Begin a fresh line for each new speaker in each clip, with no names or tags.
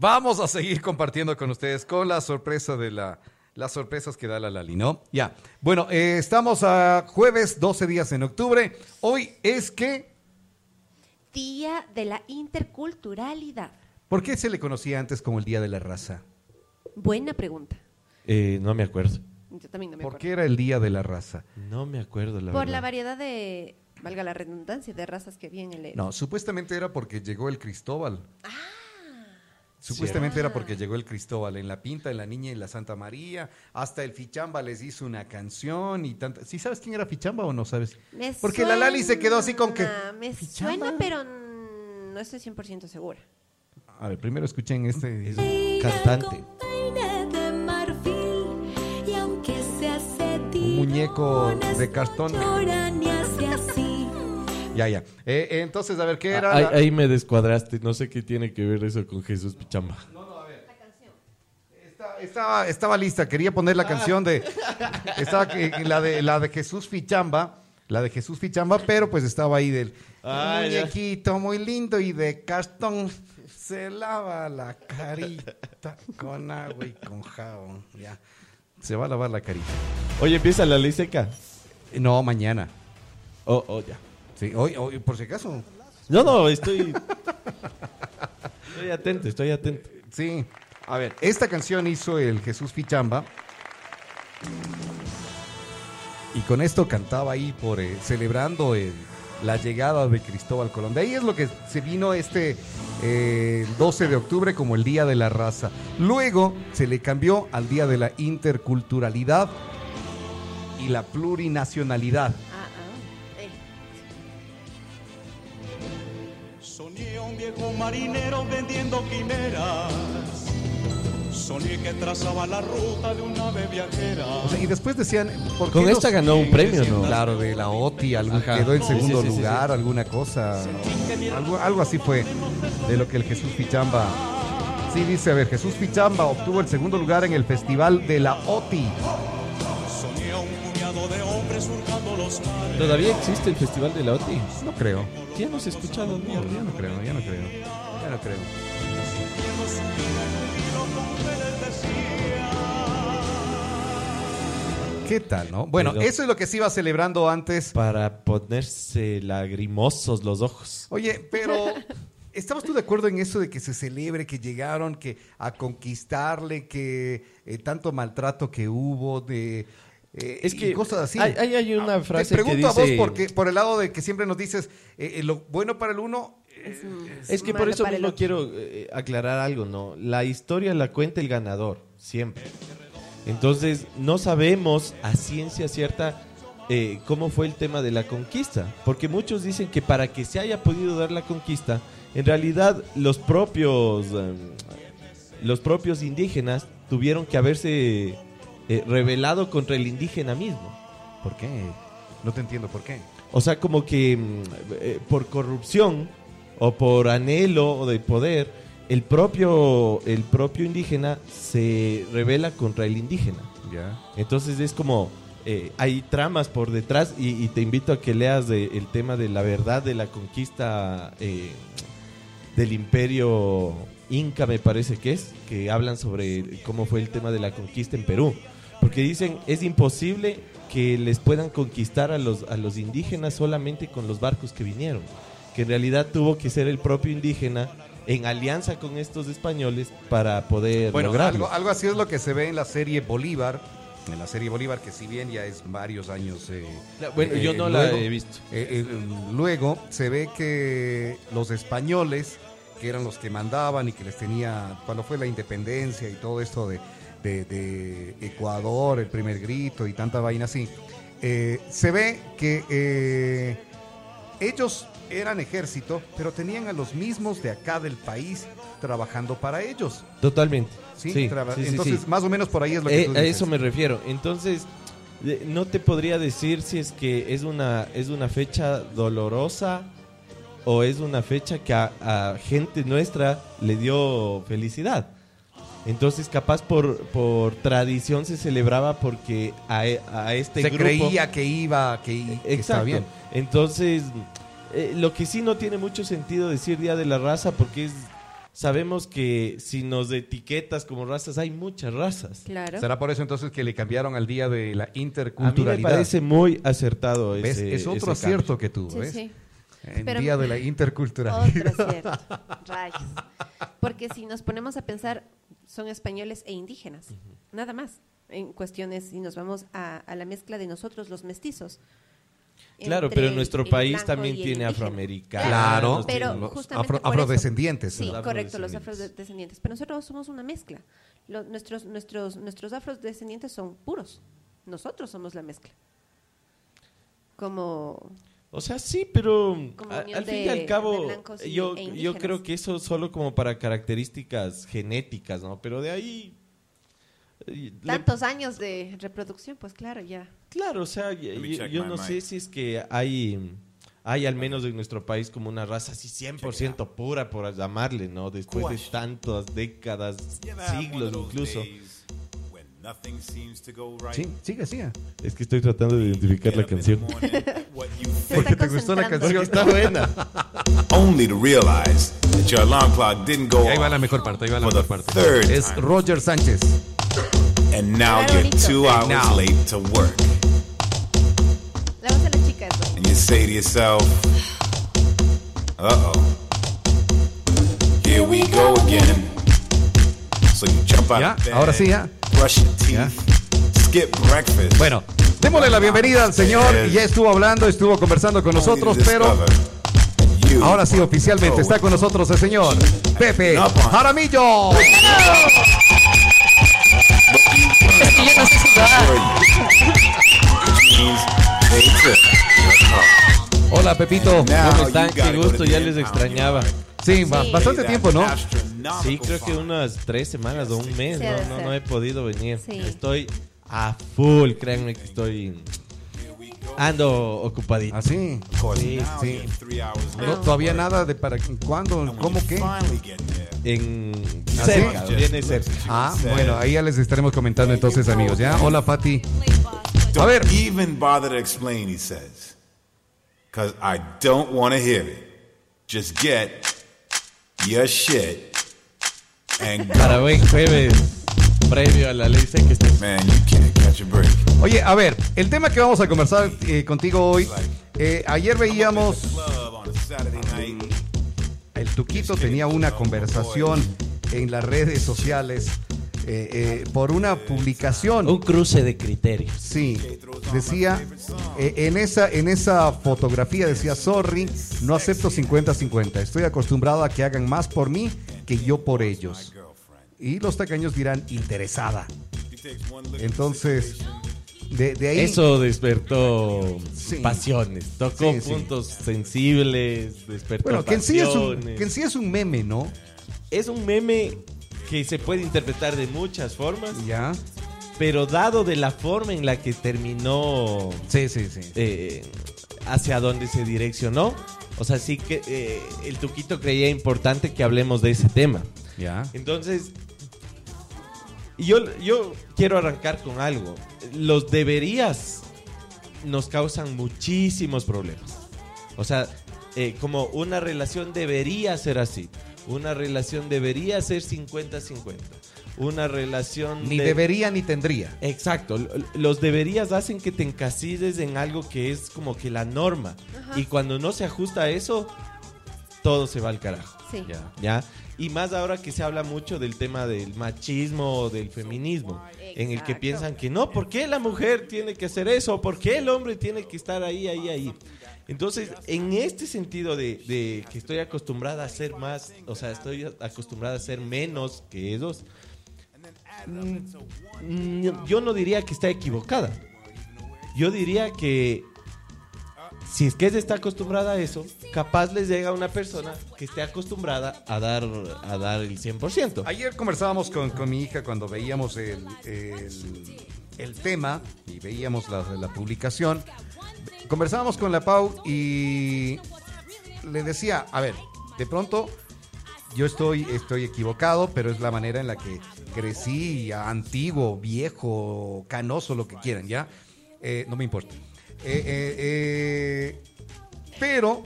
Vamos a seguir compartiendo con ustedes con la sorpresa de la las sorpresas que da la Lali, ¿no? Ya. Bueno, eh, estamos a jueves, 12 días en octubre. Hoy es que
Día de la Interculturalidad.
¿Por qué se le conocía antes como el Día de la Raza?
Buena pregunta.
Eh, no me acuerdo.
Yo también no me
¿Por
acuerdo.
qué era el Día de la Raza?
No me acuerdo, la
Por
verdad.
la variedad de, valga la redundancia, de razas que había en el
No, supuestamente era porque llegó el Cristóbal. Supuestamente era porque llegó el Cristóbal en la Pinta, en la Niña y la Santa María. Hasta el Fichamba les hizo una canción y tanta. ¿Sí sabes quién era Fichamba o no sabes?
Me
Porque la Lali se quedó así con que.
suena, Me
¿Fichamba?
suena, pero no estoy 100% segura.
A ver, primero escuchen este.
Cantante.
de marfil y aunque se hace
Un muñeco de cartón. Ya, ya. Eh, eh, entonces, a ver, ¿qué era?
Ah, Ahí,
la-
ahí me descuadraste. No sé qué tiene que ver eso con Jesús Pichamba.
Está- Estaba, estaba lista, quería poner la canción de. Estaba la de la de Jesús Fichamba. La de Jesús Fichamba, pero pues estaba ahí del
Ah, ya.
muñequito muy lindo y de cartón. Se lava la carita con agua y con jabón. Ya. Se va a lavar la carita.
Oye, empieza la ley seca.
No, mañana.
Oh, oh, ya.
Sí, hoy, hoy, por si acaso.
No, no, estoy. estoy atento, estoy atento.
Sí. A ver, esta canción hizo el Jesús Fichamba. Y con esto cantaba ahí por eh, celebrando el- la llegada de Cristóbal Colón. De ahí es lo que se vino este eh, 12 de octubre como el Día de la Raza. Luego se le cambió al Día de la Interculturalidad y la Plurinacionalidad.
Marinero vendiendo quimeras. Soñé que trazaba la ruta de un ave viajera.
O sea, y después decían... ¿por qué
Con
los-
esta ganó un premio, ¿no?
Claro, de la OTI, algún-
Ajá.
quedó en
Sí,
segundo
sí, sí, sí,
lugar, alguna cosa. Algo, algo así fue de lo que el Jesús Fichamba. Sí, dice, a ver, Jesús Fichamba obtuvo el segundo lugar en el festival de la OTI.
Soñé a un puñado de hombres surcando los mares.
¿Todavía existe el Festival de la OTI?
No creo,
Ya no se ha escuchado,
ya no creo, ya no creo, creo. ¿Qué tal, no? Bueno,
Pero-
eso es lo que se iba celebrando antes.
Para ponerse lagrimosos los ojos.
Oye, pero ¿estabas tú de acuerdo en eso de que se celebre, que llegaron que a conquistarle, que eh, tanto maltrato que hubo, de eh,
Es
y
que
cosas así?
hay- hay- una
Ah,
frase
Te
que
pregunto a vos porque por el lado de que siempre nos dices eh, lo bueno para el uno.
Es, mm,
Es que por eso mismo quiero eh, aclarar algo, ¿no? La historia la cuenta el ganador, siempre. Entonces, no sabemos a ciencia cierta eh, cómo fue el tema de la conquista. Porque muchos dicen que para que se haya podido dar la conquista, en realidad los propios, eh, los propios indígenas tuvieron que haberse eh, rebelado contra el indígena mismo.
¿Por qué? No te entiendo por qué.
O sea, como que mm, eh, por corrupción o por anhelo de poder, el propio, el propio indígena se revela contra el indígena.
Ya.
Entonces es como, eh, hay tramas por detrás y, y te invito a que leas de- el tema de la verdad de la conquista eh, del imperio inca, me parece que es, que hablan sobre cómo fue el tema de la conquista en Perú. Porque dicen, es imposible que les puedan conquistar a los, a los indígenas solamente con los barcos que vinieron. Que en realidad tuvo que ser el propio indígena en alianza con estos españoles para poder
Bueno,
lograrlo.
algo, algo así es lo que se ve en la serie Bolívar. En la serie Bolívar, que si bien ya es varios años. eh,
Bueno,
eh,
yo no
luego-
la he visto.
Eh, eh, luego se ve que los españoles, que eran los que mandaban y que les tenía, cuando fue la independencia y todo esto de, de- de Ecuador, el primer grito y tanta vaina así, eh, se ve que eh, ellos eran ejército, pero tenían a los mismos de acá del país trabajando para ellos.
Totalmente.
¿sí? Entonces,
sí.
más o menos por ahí es lo que
Eh,
tú
a
dices.
eso me refiero. Entonces, no te podría decir si es que es una, es una fecha dolorosa o es una fecha que a, a gente nuestra le dio felicidad. Entonces, capaz por, por tradición se celebraba porque a, e- a este
se
grupo...
creía que iba, que, que estaba bien.
Entonces, eh, lo que sí no tiene mucho sentido decir Día de la Raza porque es sabemos que si nos etiquetas como razas, hay muchas razas.
Claro.
¿Será por eso entonces que le cambiaron al día de la
A mí me
interculturalidad?
parece muy acertado
¿Ves?
ese
Es otro
ese
acierto que tú,
Sí,
¿ves?
sí.
En
Pero-
día de la interculturalidad.
Otro cierto. Rayos. Porque si nos ponemos a pensar, son españoles e indígenas. Nada más. En cuestiones, si nos vamos a, a la mezcla de nosotros, los mestizos.
Claro, pero nuestro país también
y
tiene afroamericanos.
Claro,
pero
los
justamente
afro- afrodescendientes.
Sí,
Los
correcto, los
afrodescendientes.
Pero nosotros somos una mezcla. Nuestros, nuestros, nuestros afrodescendientes son puros. Nosotros somos la mezcla. Como
O sea, sí, pero a- al fin y al cabo, yo,
e
yo creo que eso solo como para características genéticas, ¿no? Pero de ahí... eh, le-
tantos años de reproducción, pues claro, ya.
claro, o sea, yo no sé si es que hay, hay al menos en nuestro país como una raza así 100% pura, por llamarle, ¿no? Después de tantas décadas, siglos incluso.
days
Sí, sigue, sigue.
Es que estoy tratando de identificar
Se
think,
está
te gustó la canción.
Está buena.
only to realize that your alarm clock didn't go
ahí va
off
la mejor parte, ahí va la
for the
mejor parte.
third
Es Roger Sánchez.
and now
Claro,
you're two
And
hours
now.
late to work,
La voz de la chica es
and you say to yourself, "Uh oh, here we go again." So you jump out
Ya,
of bed,
ahora sí, ya.
Brush your teeth,
Ya.
skip breakfast.
Bueno, démosle la bienvenida al señor. Ya estuvo hablando, estuvo conversando con nosotros, pero ahora sí, oficialmente está con nosotros el señor Pepe Jaramillo. Hola, Pepito.
¿Cómo están? Qué gusto, ya les extrañaba.
Sí. bastante tiempo, ¿no?
Sí, creo que unas tres semanas o un mes,
Sí,
no, no, no he podido venir.
Sí.
Estoy a full, créanme que estoy... Ando ocupadito.
Course,
Sí,
sí.
late.
No, todavía nada de para cuándo, cómo qué.
finally get there,
En...
¿Ah,
cerca,
sí?
viene cerca.
Ah, bueno, ahí ya les estaremos comentando entonces, amigos. ¿ya? Hola, Fati. A ver,
even bother to explain, he says. Because I don't want to hear it. Just get your shit.
Para buen jueves, previo a la ley seca.
Man, you can't catch a break.
oye, a ver, el tema que vamos a conversar eh, contigo hoy, eh, ayer veíamos, el Tuquito tenía una conversación en las redes sociales eh, eh, por una publicación.
Un cruce de criterios.
Sí, decía, eh, en, esa, en esa fotografía decía, sorry, no acepto 50-50, estoy acostumbrado a que hagan más por mí que yo por ellos. Y los tacaños dirán, interesada. Entonces, de, de ahí...
Eso despertó
Sí.
pasiones, tocó
Sí, sí.
puntos sensibles, despertó
Bueno, que en, sí es un,
pasiones.
que en sí es un meme, ¿no?
Es un meme que se puede interpretar de muchas formas,
Ya.
pero dado de la forma en la que terminó
Sí, sí, sí.
eh, hacia donde se direccionó, o sea, sí que eh, el Tuquito creía importante que hablemos de ese tema.
Ya.
Entonces, yo, yo quiero arrancar con algo. Los deberías nos causan muchísimos problemas. O sea, eh, como una relación debería ser así. Una relación debería ser 50-50. Una relación...
Ni
de-
debería ni tendría.
Exacto, los deberías hacen que te encasilles en algo que es como que la norma. Y cuando no se ajusta a eso, todo se va al carajo.
Sí.
Ya.
¿Ya? Y más ahora que se habla mucho del tema del machismo o del feminismo, en el que piensan que no, ¿por qué la mujer tiene que hacer eso? ¿Por qué el hombre tiene que estar ahí, ahí, ahí? Entonces, en este sentido de, de que estoy acostumbrada a ser más, o sea, estoy acostumbrada a ser menos que ellos, mm, yo no diría que está equivocada. Yo diría que si es que ella está acostumbrada a eso, capaz les llega una persona que esté acostumbrada a dar, a dar el 100%.
Ayer conversábamos con, con mi hija cuando veíamos el, el- el tema y veíamos la, la publicación. Conversábamos con la Pau y le decía, a ver, de pronto yo estoy, estoy equivocado, pero es la manera en la que crecí, antiguo, viejo, canoso, lo que quieran, ¿ya? Eh, no me importa. Eh, eh, pero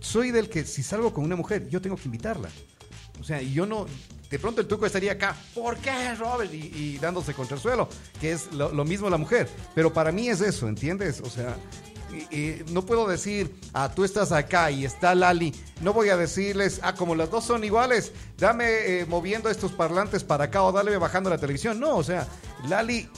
soy del que si salgo con una mujer, yo tengo que invitarla. O sea, yo no. De pronto el tuco estaría acá, ¿por qué, Robert? Y, y dándose contra el suelo, que es lo, lo mismo la mujer. Pero para mí es eso, ¿entiendes? O sea, y- y no puedo decir, ah, tú estás acá y está Lali. No voy a decirles, ah, como las dos son iguales, dame eh, moviendo estos parlantes para acá o dale bajando la televisión. No, o sea, Lali,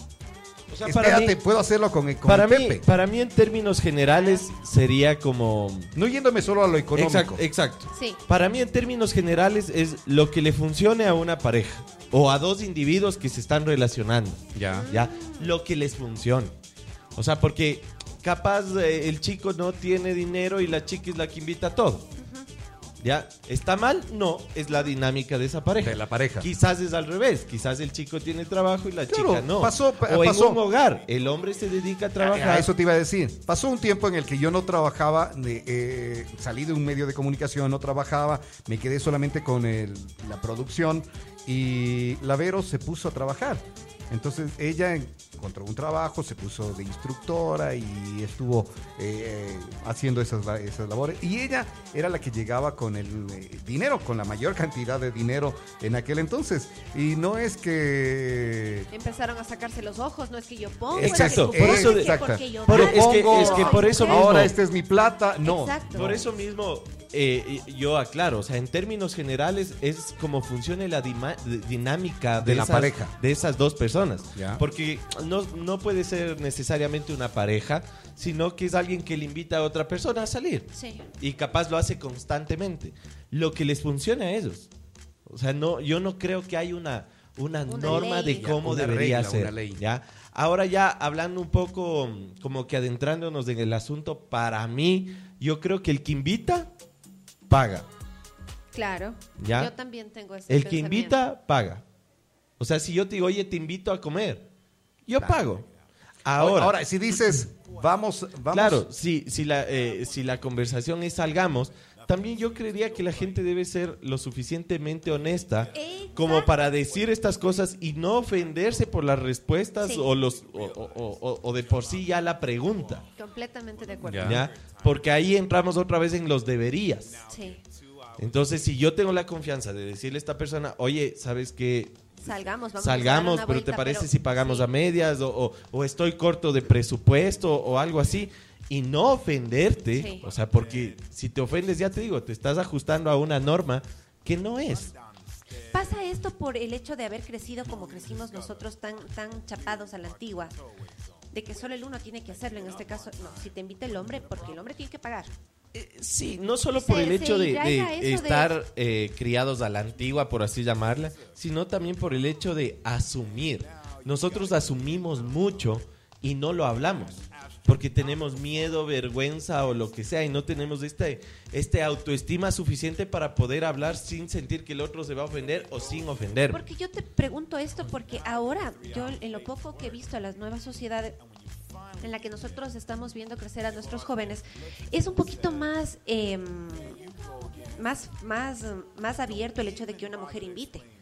O sea,
espérate, puedo hacerlo con, con
para
el
mí,
Pepe.
para mí en términos generales sería como...
No yéndome solo a lo económico.
Exacto, exacto.
Sí.
Para mí en términos generales es lo que le funcione a una pareja o a dos individuos que se están relacionando.
Ya.
Ya, lo que les funcione. O sea, porque capaz eh, el chico no tiene dinero y la chica es la que invita a todo. ¿Ya? ¿Está mal? No, es la dinámica de esa pareja.
De la pareja.
Quizás es al revés, quizás el chico tiene trabajo y la
Claro,
chica no.
pasó-
o
pasó.
en un hogar, el hombre se dedica a trabajar.
A eso te iba a decir. Pasó un tiempo en el que yo no trabajaba, de, eh, salí de un medio de comunicación, no trabajaba, me quedé solamente con el- la producción y Lavero se puso a trabajar. Entonces ella encontró un trabajo, se puso de instructora y estuvo eh, haciendo esas, esas labores. Y ella era la que llegaba con el eh, dinero, con la mayor cantidad de dinero en aquel entonces. Y no es que
Empezaron a sacarse los ojos, no es que yo pongo.
Exacto,
es que
por eso de-
es que porque yo
Por- es que- es que por eso
mujer.
ahora
mismo-
esta es mi plata. No.
Exacto.
Por eso mismo, eh, yo aclaro, o sea, en términos generales es como funciona la dinámica de,
De la
esas,
pareja.
de esas dos personas.
Ya.
Porque no, no puede ser necesariamente una pareja, sino que es alguien que le invita a otra persona a salir.
Sí.
Y capaz lo hace constantemente. Lo que les funciona a ellos. O sea, no, yo no creo que hay una, una,
Una
norma
ley.
de cómo
Una
debería
regla,
ser.
una ley.
¿ya? Ahora ya hablando un poco, mm, como que adentrándonos en el asunto, para mí, yo creo que el que invita, paga.
Claro.
¿Ya?
Yo también tengo ese
El que invita, paga. O sea, si yo te digo, oye, te invito a comer, yo pago.
Ahora,
Ahora,
si dices, vamos, vamos.
Claro, si, si, la, eh, si la conversación es salgamos, también yo creería que la gente debe ser lo suficientemente honesta como para decir estas cosas y no ofenderse por las respuestas
Sí.
o, los, o, o- o- o de por sí ya la pregunta.
Completamente de acuerdo.
Ya.
¿ya? Porque ahí entramos otra vez en los deberías.
Sí.
Entonces, si yo tengo la confianza de decirle a esta persona, oye, ¿sabes qué?
Salgamos, vamos
Salgamos,
a dar una
pero ¿te parece
pero-
si pagamos
sí.
a medias o, o- o estoy corto de presupuesto o algo así? Y no ofenderte,
Sí.
o sea, porque si te ofendes, ya te digo, te estás ajustando a una norma que no es.
Pasa esto por el hecho de haber crecido como crecimos nosotros tan, tan chapados a la antigua. De que solo el uno tiene que hacerlo. En este caso, no, si te invita el hombre, porque el hombre tiene que pagar.
Sí, no solo por
Se-
el hecho de- estar eh, criados a la antigua, por así llamarla, sino también por el hecho de asumir. Nosotros asumimos mucho y no lo hablamos. Porque tenemos miedo, vergüenza o lo que sea y no tenemos este, este autoestima suficiente para poder hablar sin sentir que el otro se va a ofender o sin ofender.
Porque yo te pregunto esto porque ahora, yo en lo poco que he visto a las nuevas sociedades en la que nosotros estamos viendo crecer a nuestros jóvenes, es un poquito más, eh, más, más, más abierto el hecho de que una mujer invite.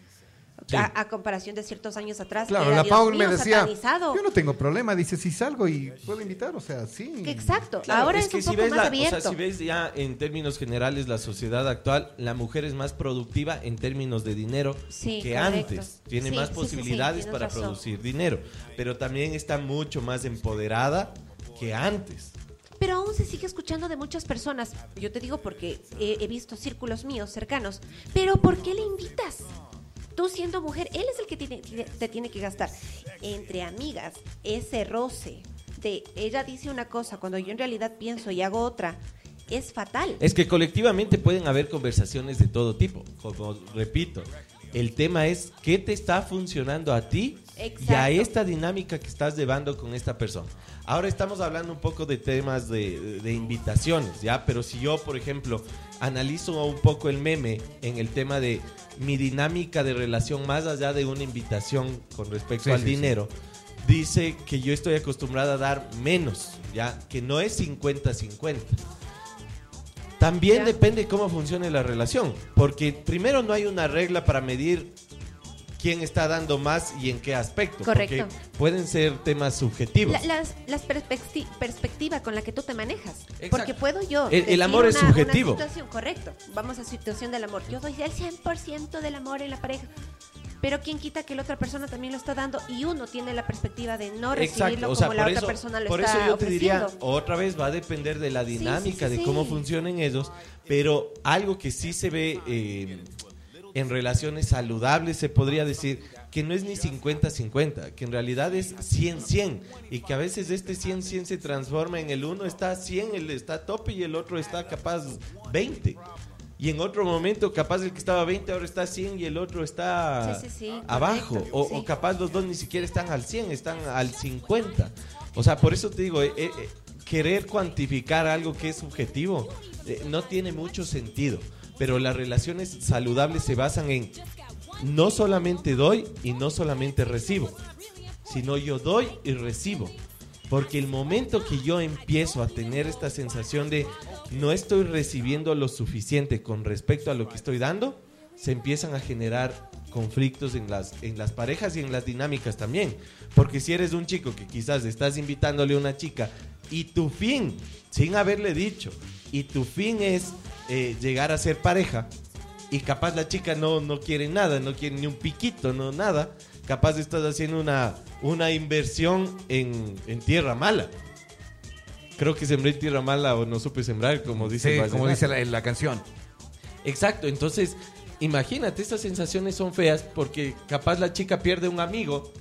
Sí.
A, a comparación de ciertos años atrás.
Claro,
que era,
la
Dios
Paul me
mío,
decía,
satanizado.
yo no tengo problema, dice, si salgo y puedo invitar, o sea, sí.
Exacto,
Claro,
ahora es, un poco más
la-
abierto.
O sea, si ves ya en términos generales la sociedad actual, la mujer es más productiva en términos de dinero
Sí,
que
correcto.
antes. Tiene
Sí,
más
sí, sí, sí,
posibilidades para
razón.
producir dinero. Pero también está mucho más empoderada que antes.
Pero aún se sigue escuchando de muchas personas. Yo te digo porque he, he visto círculos míos cercanos. Pero ¿por qué le invitas? Tú siendo mujer, él es el que tiene- te tiene que gastar. Entre amigas, ese roce de ella dice una cosa cuando yo en realidad pienso y hago otra, es fatal.
Es que colectivamente pueden haber conversaciones de todo tipo. Como repito, el tema es qué te está funcionando a ti y a
Exacto.
esta dinámica que estás llevando con esta persona. Ahora estamos hablando un poco de temas de, de invitaciones, ¿ya? Pero si yo, por ejemplo, analizo un poco el meme en el tema de mi dinámica de relación más allá de una invitación con respecto
Sí,
al
sí, sí.
dinero, dice que yo estoy acostumbrada a dar menos, ¿ya? Que no es 50-50. También
Ya.
depende cómo funcione la relación, porque primero no hay una regla para medir quién está dando más y en qué aspecto.
Correcto.
Porque pueden ser temas subjetivos.
La, las, las perspecti- perspectiva con la que tú te manejas.
Exacto.
Porque puedo yo.
El- amor es
una-
subjetivo.
una situación, correcto. Vamos a situación del amor. Yo doy el 100% del amor en la pareja. Pero quién quita que la otra persona también lo está dando y uno tiene la perspectiva de no recibirlo
o sea,
como la
por
otra
eso,
persona lo
por
está
eso yo te diría, otra vez va a depender de la
sí,
dinámica,
sí,
de cómo funcionen ellos, pero algo que sí se ve eh, en relaciones saludables, se podría decir que no es ni 50-50, que en realidad es 100-100, y que a veces este 100-100 se transforma en el uno está 100, el está a tope y el otro está capaz 20. Y en otro momento, capaz el que estaba 20 ahora está 100 y el otro está
Sí, sí, sí,
abajo.
correcto,
O, o capaz los dos ni siquiera están al 100, están al 50. O sea, por eso te digo, eh, eh, querer cuantificar algo que es subjetivo eh, no tiene mucho sentido. Pero las relaciones saludables se basan en no solamente doy y no solamente recibo, sino yo doy y recibo. Porque el momento que yo empiezo a tener esta sensación de no estoy recibiendo lo suficiente con respecto a lo que estoy dando, se empiezan a generar conflictos en las, en las parejas y en las dinámicas también. Porque si eres un chico que quizás estás invitándole a una chica y tu fin, sin haberle dicho, y tu fin es eh, llegar a ser pareja, y capaz la chica no, no quiere nada, no quiere ni un piquito, no nada, capaz estás haciendo una, una inversión en, en tierra mala. Creo que sembré en tierra mala o no supe sembrar, como dice
Sí, como dice la, la canción.
Exacto, entonces imagínate, estas sensaciones son feas porque capaz la chica pierde un amigo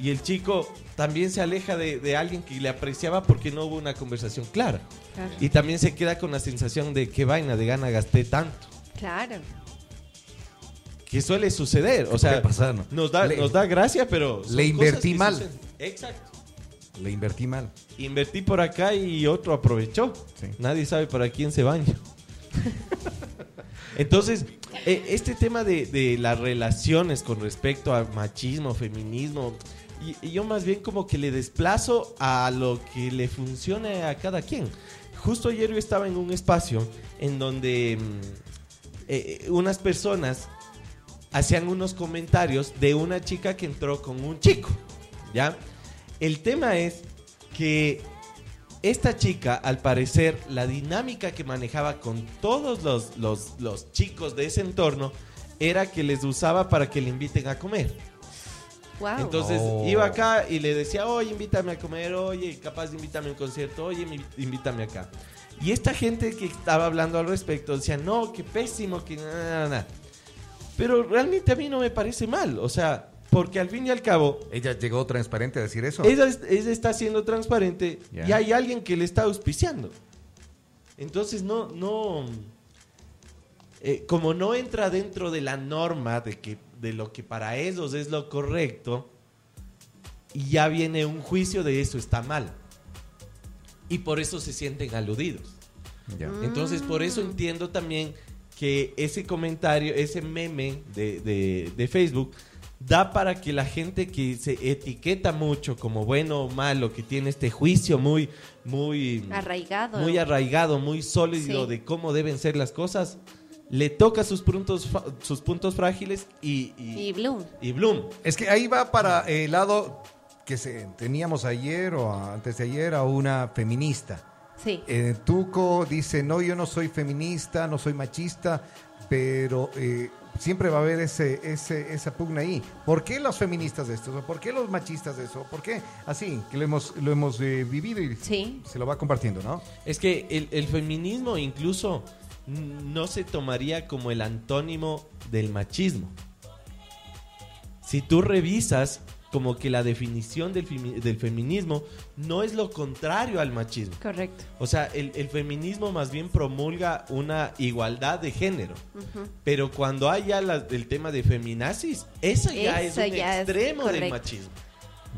y el chico también se aleja de, de alguien que le apreciaba porque no hubo una conversación clara.
Claro.
Y también se queda con la sensación de qué vaina de gana gasté tanto.
Claro.
Que suele suceder, o sea,
pasar, ¿no?
nos, da,
Le-
nos da gracia, pero...
le invertí mal.
suceden. Exacto.
Le invertí mal.
Invertí por acá y otro aprovechó.
Sí.
Nadie sabe para quién se baña. Entonces, eh, este tema de, de las relaciones con respecto a machismo, feminismo, y, yo más bien como que le desplazo a lo que le funcione a cada quien. Justo ayer yo estaba en un espacio en donde mm, eh, unas personas hacían unos comentarios de una chica que entró con un chico, ¿ya? El tema es que esta chica, al parecer, la dinámica que manejaba con todos los, los, los chicos de ese entorno era que les usaba para que le inviten a comer.
Wow.
Entonces
Oh.
iba acá y le decía, oye, invítame a comer, oye, capaz invítame a un concierto, oye, invítame acá. Y esta gente que estaba hablando al respecto decía, no, qué pésimo, que nada, nada. Pero realmente a mí no me parece mal, o sea, porque al fin y al cabo,
Ella llegó transparente a decir eso.
ella, es- ella está siendo transparente
Ya.
y hay alguien que le está auspiciando. Entonces no, no, eh, como no entra dentro de la norma de que de lo que para ellos es lo correcto, y ya viene un juicio de eso está mal. Y por eso se sienten aludidos. Entonces, por eso entiendo también que ese comentario, ese meme de, de- de Facebook, da para que la gente que se etiqueta mucho como bueno o malo, que tiene este juicio muy, muy
Arraigado.
muy arraigado, muy sólido
Sí.
de cómo deben ser las cosas, le toca sus puntos, fa- sus puntos frágiles y, y,
Y Bloom.
y Bloom.
Es que ahí va para el lado que se, teníamos ayer o antes de ayer a una feminista.
Sí.
Eh, Tuco dice, no, yo no soy feminista, no soy machista, pero eh, siempre va a haber ese, ese, esa pugna ahí. ¿Por qué los feministas de esto? ¿Por qué los machistas de eso? ¿Por qué? Así, que lo hemos, lo hemos eh, vivido y
Sí.
se lo va compartiendo, ¿no?
Es que el, el feminismo incluso no se tomaría como el antónimo del machismo. Si tú revisas como que la definición del, femi- del feminismo no es lo contrario al machismo.
Correcto.
O sea, el, el feminismo más bien promulga una igualdad de género. Pero cuando hay ya la- el tema de feminazis, eso ya
Eso
es un
ya es
extremo del
correcto.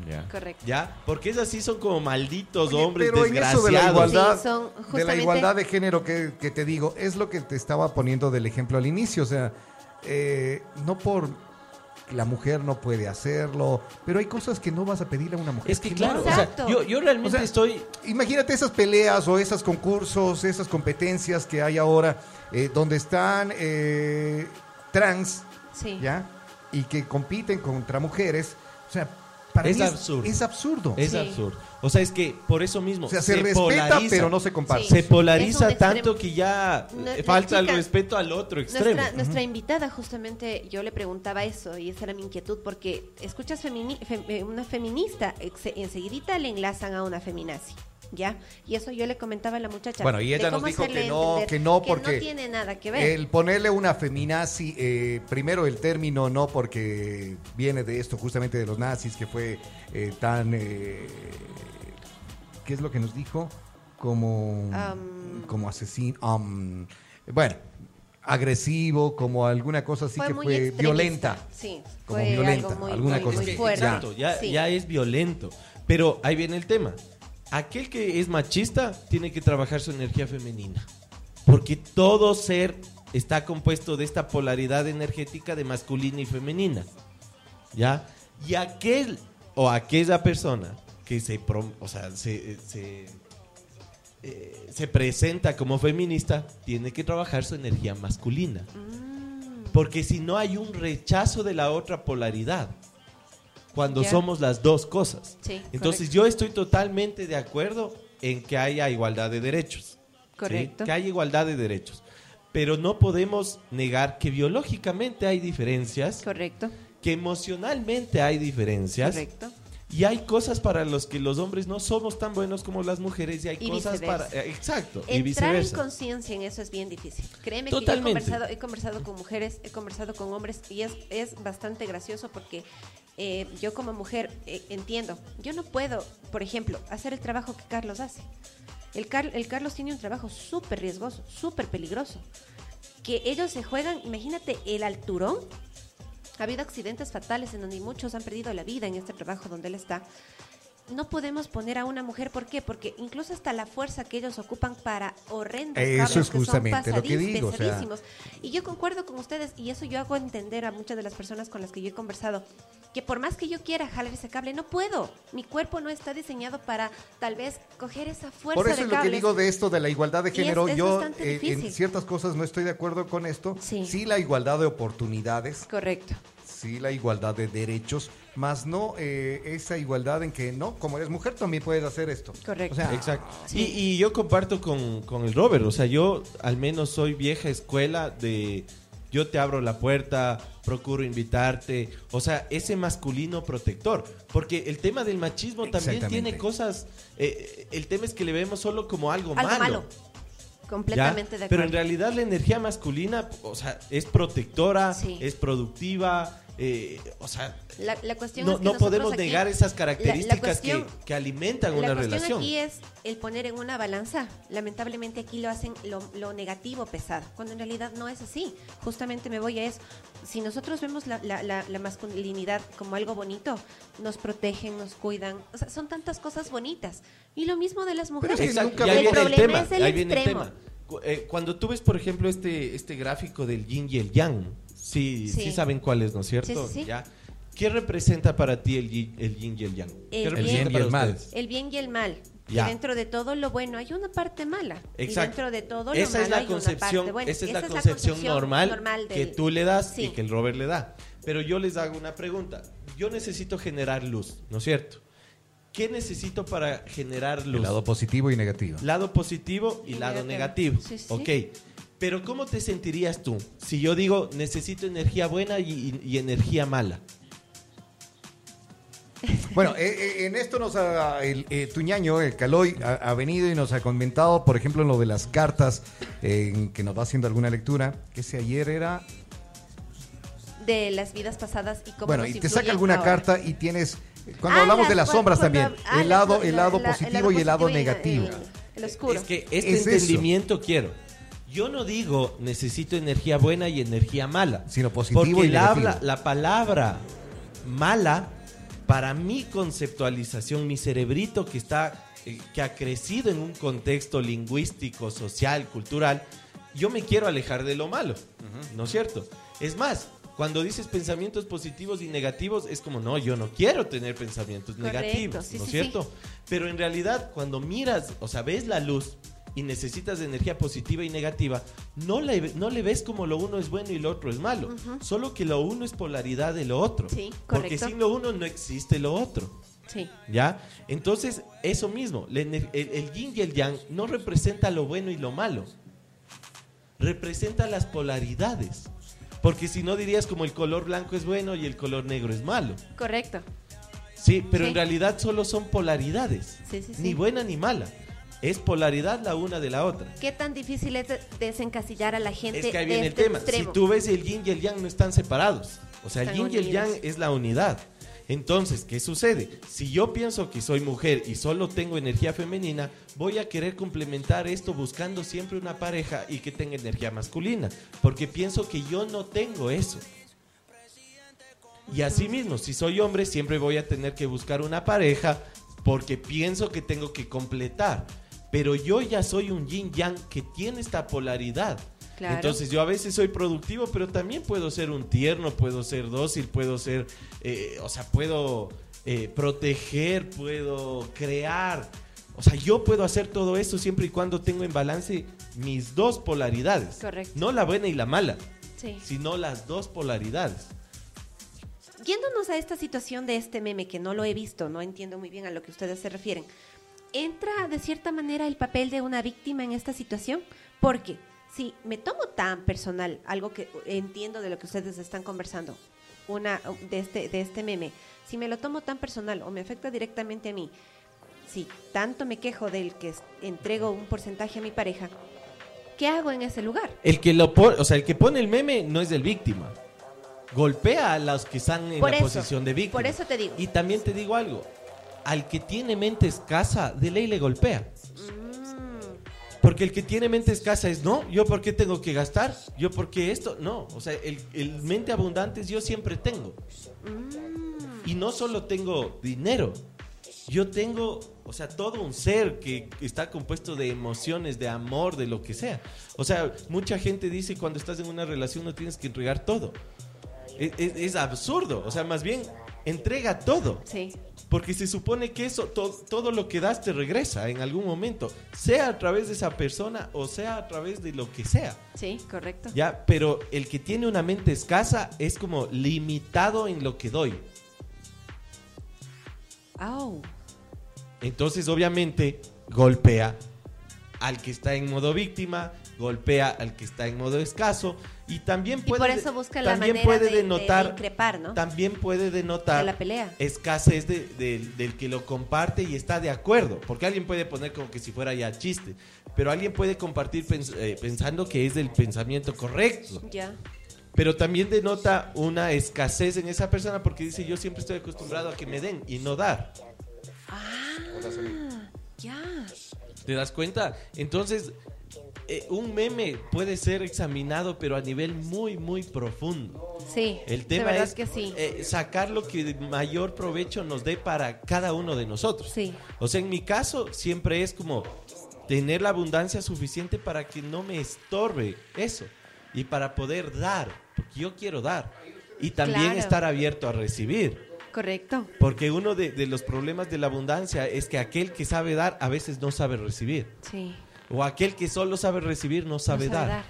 Machismo.
Correcto.
¿Ya? Porque es así, son como malditos
Oye,
hombres
pero en eso
desgraciados.
de la igualdad,
Sí, son
de la
justamente-
igualdad de género que, que te digo, es lo que te estaba poniendo del ejemplo al inicio. O sea, eh, no por la mujer no puede hacerlo, pero hay cosas que no vas a pedirle a una mujer.
Es que
no.
claro, o sea, yo, yo realmente
O sea,
estoy...
Imagínate esas peleas o esos concursos, esas competencias que hay ahora, eh, donde están eh, trans,
Sí.
¿ya? y que compiten contra mujeres. O sea, para
Es
mí
absurdo.
Es absurdo.
Es
Sí.
absurdo. O sea, es que por eso mismo
o sea, se, respeta,
polariza.
pero no se comparte.
Sí.
Se polariza tanto que ya
No,
eh, falta el
chica-
respeto al otro extremo.
Nuestra, nuestra invitada justamente yo le preguntaba eso y esa era mi inquietud porque escuchas femini- fem- eh, una feminista, enseguidita le enlazan a una feminazi. ¿Ya? Y eso yo le comentaba a la muchacha.
Bueno, y ella nos dijo que no,
entender
que no, porque
no tiene nada que ver.
el ponerle una feminazi, eh, primero el término no porque viene de esto justamente de los nazis, que fue eh, tan, eh, ¿qué es lo que nos dijo? Como, como asesino, am, bueno, agresivo, como alguna cosa así
fue
que fue violenta.
Sí,
Como
fue
violenta,
algo muy,
alguna
muy-
cosa
muy
así.
fuerte.
Ya,
Sí.
ya es violento. Pero ahí viene el tema. Aquel que es machista tiene que trabajar su energía femenina. Porque todo ser está compuesto de esta polaridad energética de masculina y femenina. ¿Ya? Y aquel o aquella persona que se, o sea, se, se, eh, se presenta como feminista tiene que trabajar su energía masculina.
Mm,
Porque si no hay un rechazo de la otra polaridad, cuando somos las dos cosas.
Sí,
Entonces
correcto.
yo estoy totalmente de acuerdo en que haya igualdad de derechos. ¿sí?
Correcto.
Que haya igualdad de derechos. Pero no podemos negar que biológicamente hay diferencias,
Correcto,
que emocionalmente hay diferencias.
correcto.
Y hay cosas para los que los hombres no somos tan buenos como las mujeres y hay
Y
cosas para...
viceversa.
eh, Exacto, y
Entrar en conciencia en eso es bien difícil. Créeme
Totalmente.
que yo he conversado, he conversado con mujeres, he conversado con hombres y es, es bastante gracioso porque eh, yo como mujer eh, entiendo, yo no puedo, por ejemplo, hacer el trabajo que Carlos hace. El, Car- el Carlos tiene un trabajo súper riesgoso, súper peligroso. Que ellos se juegan, imagínate el alturón. Ha habido accidentes fatales en donde muchos han perdido la vida en este trabajo donde él está no podemos poner a una mujer, ¿por qué? Porque incluso hasta la fuerza que ellos ocupan para horrendos
Eso es
que son
justamente lo que digo, o sea.
pesadísimos. Y yo concuerdo con ustedes, y eso yo hago entender a muchas de las personas con las que yo he conversado, que por más que yo quiera jalar ese cable, no puedo. Mi cuerpo no está diseñado para tal vez coger esa fuerza
Por eso
de
es lo que digo de esto de la igualdad de
es-
género.
es
Yo eh, en ciertas cosas no estoy de acuerdo con esto.
Sí.
la igualdad de oportunidades,
Correcto.
sí la igualdad de derechos, más no eh, esa igualdad en que no, como eres mujer también puedes hacer esto.
Correcto.
O sea,
Exacto.
Sí.
Y, y yo comparto con, con el Robert, o sea, yo al menos soy vieja escuela de yo te abro la puerta, procuro invitarte, o sea, ese masculino protector, porque el tema del machismo también tiene cosas, eh, el tema es que le vemos solo como algo,
Algo
malo.
malo.
¿ya?
Completamente de acuerdo.
Pero en realidad la energía masculina, o sea, es protectora,
Sí.
es productiva, eh, o sea,
La, la cuestión
no,
es que
no
nosotros
podemos
aquí-
negar esas
la-
características
la cuestión-
que, que alimentan
La
una
cuestión
relación.
aquí es el poner en una balanza. Lamentablemente aquí lo hacen lo, lo negativo pesado, cuando en realidad no es así. Justamente me voy a eso. Si nosotros vemos la, la- la- la masculinidad como algo bonito, nos protegen, nos cuidan. O sea, son tantas cosas bonitas. Y lo mismo de las mujeres.
que
Exacto,
el
viene el
problema
tema.
es el
ahí viene el
extremo.
eh, cuando tú ves, por ejemplo, este, este gráfico del yin y el yang, sí, sí,
Sí.
saben cuál es, ¿no es cierto?
Sí, sí, sí.
¿Ya? ¿Qué representa para ti el yin, el yin y el yang? ¿Qué
El
representa
bien
y el mal.
ustedes?
El bien y el mal. Y
Ya.
dentro de todo lo bueno hay una parte mala. Y
Exacto.
dentro de todo lo
esa
malo
es la
hay una
concepción,
parte buena.
esa es la concepción normal, que
del-
tú le das y que el Robert le da. Pero yo les hago una pregunta. Yo necesito generar luz, ¿no es cierto? ¿Qué necesito para generar luz?
el lado positivo y negativo.
Lado positivo y
Y
lado
negativo.
negativo.
Sí, sí.
Ok. Pero ¿cómo te sentirías tú si yo digo necesito energía buena y, y- y energía mala?
Bueno, eh, eh, en esto nos ha, el eh, Tuñaño, el Caloy, ha, ha venido y nos ha comentado, por ejemplo, en lo de las cartas, eh, en que nos va haciendo alguna lectura, que ese ayer era...
de las vidas pasadas y cómo
Bueno,
nos
y te saca alguna
ahora.
carta y tienes... Cuando
Ah,
hablamos de las
cuando-
sombras
cuando-
también,
ah,
el
la-
lado,
la-
el lado
la- el
positivo y el lado
positivo y
negativo.
El, el oscuro.
Es que este
Es eso.
entendimiento quiero. Yo no digo necesito energía buena y energía mala.
Sino positivo
Porque
y
la, habla- la palabra mala, para mi conceptualización, mi cerebrito que está, eh, que ha crecido en un contexto lingüístico, social, cultural, yo me quiero alejar de lo malo, ¿no es cierto? Es más, cuando dices pensamientos positivos y negativos, es como, no, yo no quiero tener pensamientos
Correcto,
negativos,
sí,
¿no es
sí,
cierto? Pero en realidad, cuando miras, o sea, ves la luz y necesitas de energía positiva y negativa, no le, no le ves como lo uno es bueno y lo otro es malo. Solo que lo uno es polaridad de lo otro.
Sí,
Porque sin lo uno no existe lo otro.
Sí.
¿Ya? Entonces, eso mismo, el, el yin y el yang no representa lo bueno y lo malo. Representa las polaridades. Porque si no dirías como el color blanco es bueno y el color negro es malo.
Correcto.
Sí, pero
Sí.
en realidad solo son polaridades.
Sí, sí, sí.
Ni buena ni mala. Es polaridad la una de la otra.
¿Qué tan difícil es de- desencasillar a la gente
Es que ahí viene
este
el tema.
extremo?
Si tú ves el yin y el yang no están separados. O sea, el yin y el yang es la unidad. Entonces, ¿qué sucede? Si yo pienso que soy mujer y solo tengo energía femenina, voy a querer complementar esto buscando siempre una pareja y que tenga energía masculina, porque pienso que yo no tengo eso. Y así mismo, si soy hombre, siempre voy a tener que buscar una pareja porque pienso que tengo que completar. Pero yo ya soy un yin yang que tiene esta polaridad.
Claro.
Entonces yo a veces soy productivo, pero también puedo ser un tierno, puedo ser dócil, puedo ser, eh, o sea, puedo eh, proteger, puedo crear. O sea, yo puedo hacer todo eso siempre y cuando tengo en balance mis dos polaridades.
Correcto.
No la buena y la mala,
Sí.
sino las dos polaridades.
Yéndonos a esta situación de este meme, que no lo he visto, no entiendo muy bien a lo que ustedes se refieren, ¿entra de cierta manera el papel de una víctima en esta situación? Porque si me tomo tan personal, algo que entiendo de lo que ustedes están conversando, una de este, de este meme, si me lo tomo tan personal o me afecta directamente a mí, si tanto me quejo del que entrego un porcentaje a mi pareja, ¿qué hago en ese lugar?
El que lo pone, o sea, el que pone el meme no es el víctima. Golpea a los que están en
Por
la
eso,
posición de víctima.
por eso te digo.
Y también te digo algo. Al que tiene mente escasa, de ley le golpea.
Mm,
Porque el que tiene mente escasa es, no, yo por qué tengo que gastar, yo por qué esto, no, o sea, el, el mente abundante es yo siempre tengo.
mm.
Y no solo tengo dinero, yo tengo, o sea, todo un ser que está compuesto de emociones, de amor, de lo que sea. O sea, mucha gente dice cuando estás en una relación no tienes que entregar todo. Es, es- es absurdo, o sea, más bien entrega todo.
Sí,
Porque se supone que eso, to- todo lo que das te regresa en algún momento, sea a través de esa persona o sea a través de lo que sea.
sí, correcto.
Ya, pero el que tiene una mente escasa es como limitado en lo que doy.
Au.
Entonces, obviamente, golpea al que está en modo víctima, golpea al que está en modo escaso y también
Y
puede
por eso busca la
también
manera
puede
de, de
denotar
increpar, ¿no?
también puede denotar
De la pelea.
escasez de- de- del que lo comparte y está de acuerdo. Porque alguien puede poner como que si fuera ya chiste. Pero alguien puede compartir pens- eh, pensando que es del pensamiento correcto.
Ya.
Pero también denota una escasez en esa persona porque dice yo siempre estoy acostumbrado a que me den y no dar.
Ah, ya.
¿Te das cuenta? Entonces, eh, un meme puede ser examinado pero a nivel muy, muy profundo.
Sí,
El tema
de verdad
es
que sí.
eh, sacar lo que mayor provecho nos dé para cada uno de nosotros.
Sí.
O sea, en mi caso siempre es como tener la abundancia suficiente para que no me estorbe eso y para poder dar, porque yo quiero dar y también
Claro.
estar abierto a recibir.
Correcto.
Porque uno de, de los problemas de la abundancia es que aquel que sabe dar a veces no sabe recibir.
Sí.
O aquel que solo sabe recibir no sabe,
No
dar.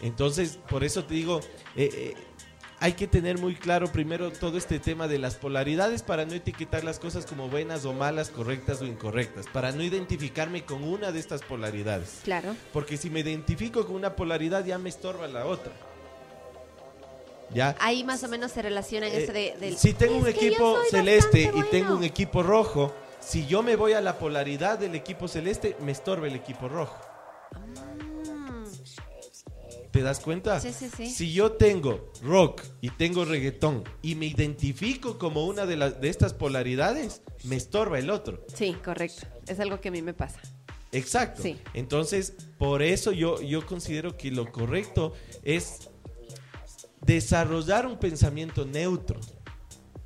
Entonces, por eso te digo, eh, eh, hay que tener muy claro primero todo este tema de las polaridades para no etiquetar las cosas como buenas o malas, correctas o incorrectas, para no identificarme con una de estas polaridades.
Claro.
Porque si me identifico con una polaridad ya me estorba la otra. ¿Ya?
Ahí más o menos se relaciona en
Eh,
eso de, del...
si tengo un
"Es que yo
equipo celeste y tengo
bueno".
un equipo rojo, si yo me voy a la polaridad del equipo celeste, me estorba el equipo rojo. ¿Te das cuenta?
Sí, sí, sí.
Si yo tengo rock y tengo reggaetón y me identifico como una de, de estas polaridades, me estorba el otro.
Sí, correcto. Es algo que a mí me pasa.
Exacto.
Sí.
Entonces, por eso yo, yo considero que lo correcto es desarrollar un pensamiento neutro.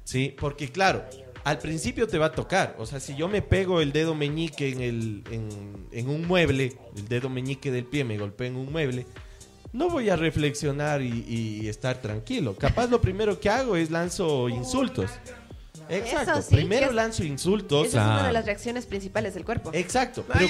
¿Sí? Porque claro, al principio te va a tocar. O sea, si yo me pego el dedo meñique en, el, en, en un mueble, el dedo meñique del pie me golpea en un mueble, no voy a reflexionar y, y estar tranquilo. Capaz lo primero que hago es lanzo insultos. Exacto.
Eso sí,
Primero lanzo insultos.
Esa es una de las reacciones principales del cuerpo.
Exacto. Pero,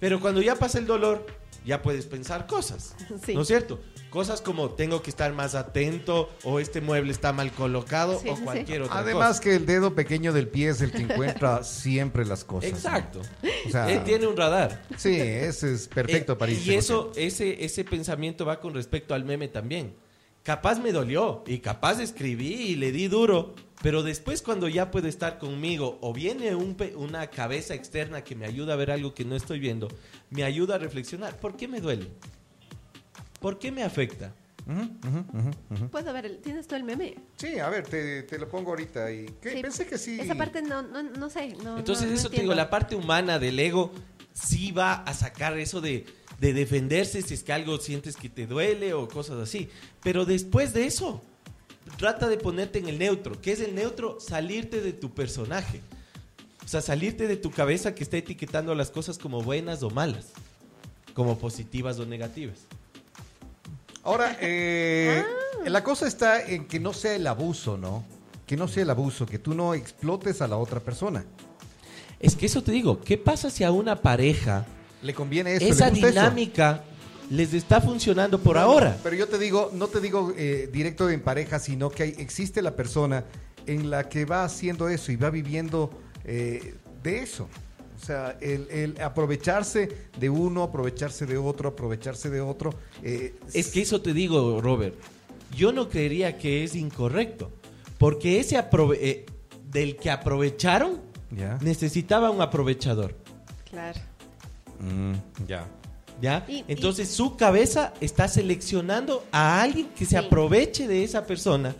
pero cuando ya pasa el dolor, ya puedes pensar cosas.
Sí.
¿No es cierto? Cosas como tengo que estar más atento o este mueble está mal colocado
Sí,
o
sí, sí.
cualquier otra
Además
cosa.
que el dedo pequeño del pie es el que encuentra siempre las cosas. ¿no?
Exacto.
O sea,
Él tiene un radar.
sí, ese es perfecto
Eh,
para irse
Y eso, ese, ese pensamiento va con respecto al meme también. Capaz me dolió y capaz escribí y le di duro, pero después cuando ya puede estar conmigo o viene un pe- una cabeza externa que me ayuda a ver algo que no estoy viendo, me ayuda a reflexionar. ¿Por qué me duele? ¿Por qué me afecta?
Puedo ver, el- ¿tienes todo el meme?
Sí, a ver, te, te lo pongo ahorita. Y, ¿qué?
Sí.
Pensé que sí.
Esa parte no, no, no sé. No,
Entonces
no- no
eso te digo, la parte humana del ego sí va a sacar eso de, de defenderse si es que algo sientes que te duele o cosas así. Pero después de eso, trata de ponerte en el neutro. ¿Qué es el neutro? Salirte de tu personaje. O sea, salirte de tu cabeza que está etiquetando las cosas como buenas o malas, como positivas o negativas.
Ahora, eh,
Ah.
la cosa está en que no sea el abuso, ¿no? Que no sea el abuso, que tú no explotes a la otra persona.
Es que eso te digo, ¿qué pasa si a una pareja
Le conviene eso.
esa
le gusta eso?
dinámica les está funcionando por
No,
ahora?
Pero yo te digo, no te digo eh, directo en pareja, sino que hay- existe la persona en la que va haciendo eso y va viviendo eh, de eso. O sea, el, el aprovecharse de uno, aprovecharse de otro, aprovecharse de otro. eh,
Es que eso te digo, Robert. Yo no creería que es incorrecto. Porque ese aprove- eh, del que aprovecharon necesitaba un aprovechador.
Claro.
Mm, ya.
¿Ya?
Y-
Entonces su cabeza está seleccionando a alguien que se
Sí.
aproveche de esa persona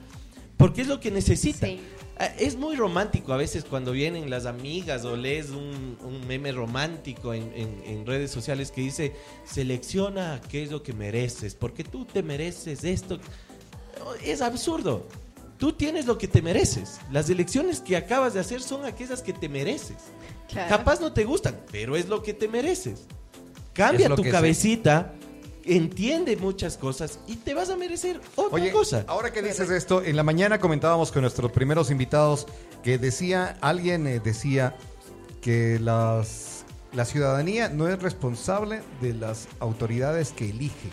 porque es lo que necesita.
Sí.
Ah, Es muy romántico a veces cuando vienen las amigas o lees un, un meme romántico en, en- en redes sociales que dice selecciona qué es lo que mereces, porque tú te mereces esto. Es absurdo. Tú tienes lo que te mereces. Las elecciones que acabas de hacer son aquellas que te mereces.
Claro.
Capaz no te gustan, pero es lo que te mereces. Cambia tu cabecita, entiende muchas cosas y te vas a merecer otra
Oye,
cosa.
ahora que dices esto, en la mañana comentábamos con nuestros primeros invitados que decía, alguien eh, decía que las, la ciudadanía no es responsable de las autoridades que elige.